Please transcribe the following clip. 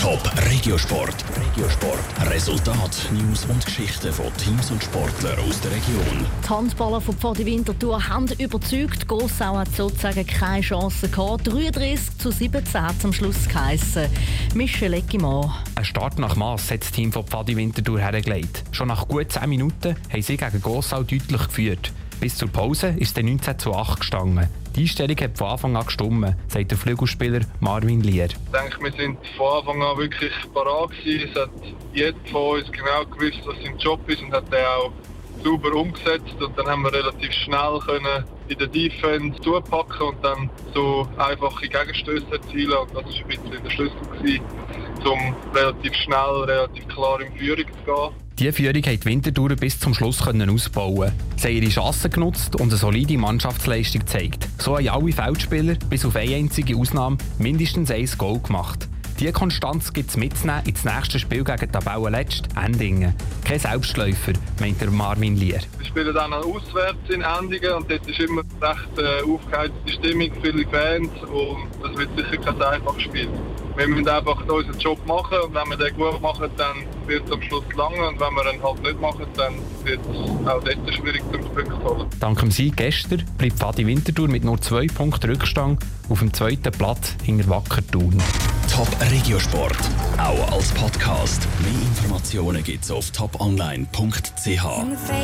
Top Regiosport. Regiosport. Resultat, News und Geschichten von Teams und Sportlern aus der Region. Die Handballer von Pfadi Winterthur haben überzeugt. Gossau hat sozusagen keine Chance gehabt. 33 zu 17 zum Schluss geheissen. Michel Eckimann. Ein Start nach Mass hat das Team von Pfadi Winterthur hergelegt. Schon nach gut 10 Minuten haben sie gegen Gossau deutlich geführt. Bis zur Pause ist es 19 zu 8 gestanden. Die Einstellung hat von Anfang an gestimmt, sagt der Flügelspieler Marvin Lier. Ich denke, wir sind von Anfang an wirklich parat. Es hat jeder von uns genau gewusst, was sein Job ist und hat den auch sauber umgesetzt. Und dann haben wir relativ schnell können in der Defense zupacken und dann so einfache Gegenstöße erzielen. Und das war ein bisschen der Schlüssel, gewesen, um relativ schnell, relativ klar in Führung zu gehen. Diese Führung hat die Winterthur bis zum Schluss können ausbauen. Sie haben ihre Chancen genutzt und eine solide Mannschaftsleistung gezeigt. So haben alle Feldspieler, bis auf eine einzige Ausnahme, mindestens ein Goal gemacht. Diese Konstanz gibt es mitzunehmen ins nächste Spiel gegen Tabellenletzt Endingen. Kein Selbstläufer, meint der Marvin Lier. Wir spielen dann auswärts in Endingen und dort ist immer recht äh, aufgeheizte Stimmung, viele Fans und das wird sicher kein einfaches Spiel. Wir müssen einfach unseren Job machen und wenn wir den gut machen, dann wird es am Schluss lange und wenn wir ihn halt nicht machen, dann wird es auch dort schwierig zum Punkt holen. Dank dem Sieg gestern bleibt Fadi Winterthur mit nur zwei Punkten Rückstand auf dem zweiten Platz hinter Wacker Thun. Top Regiosport, auch als Podcast. Mehr Informationen gibt's auf toponline.ch.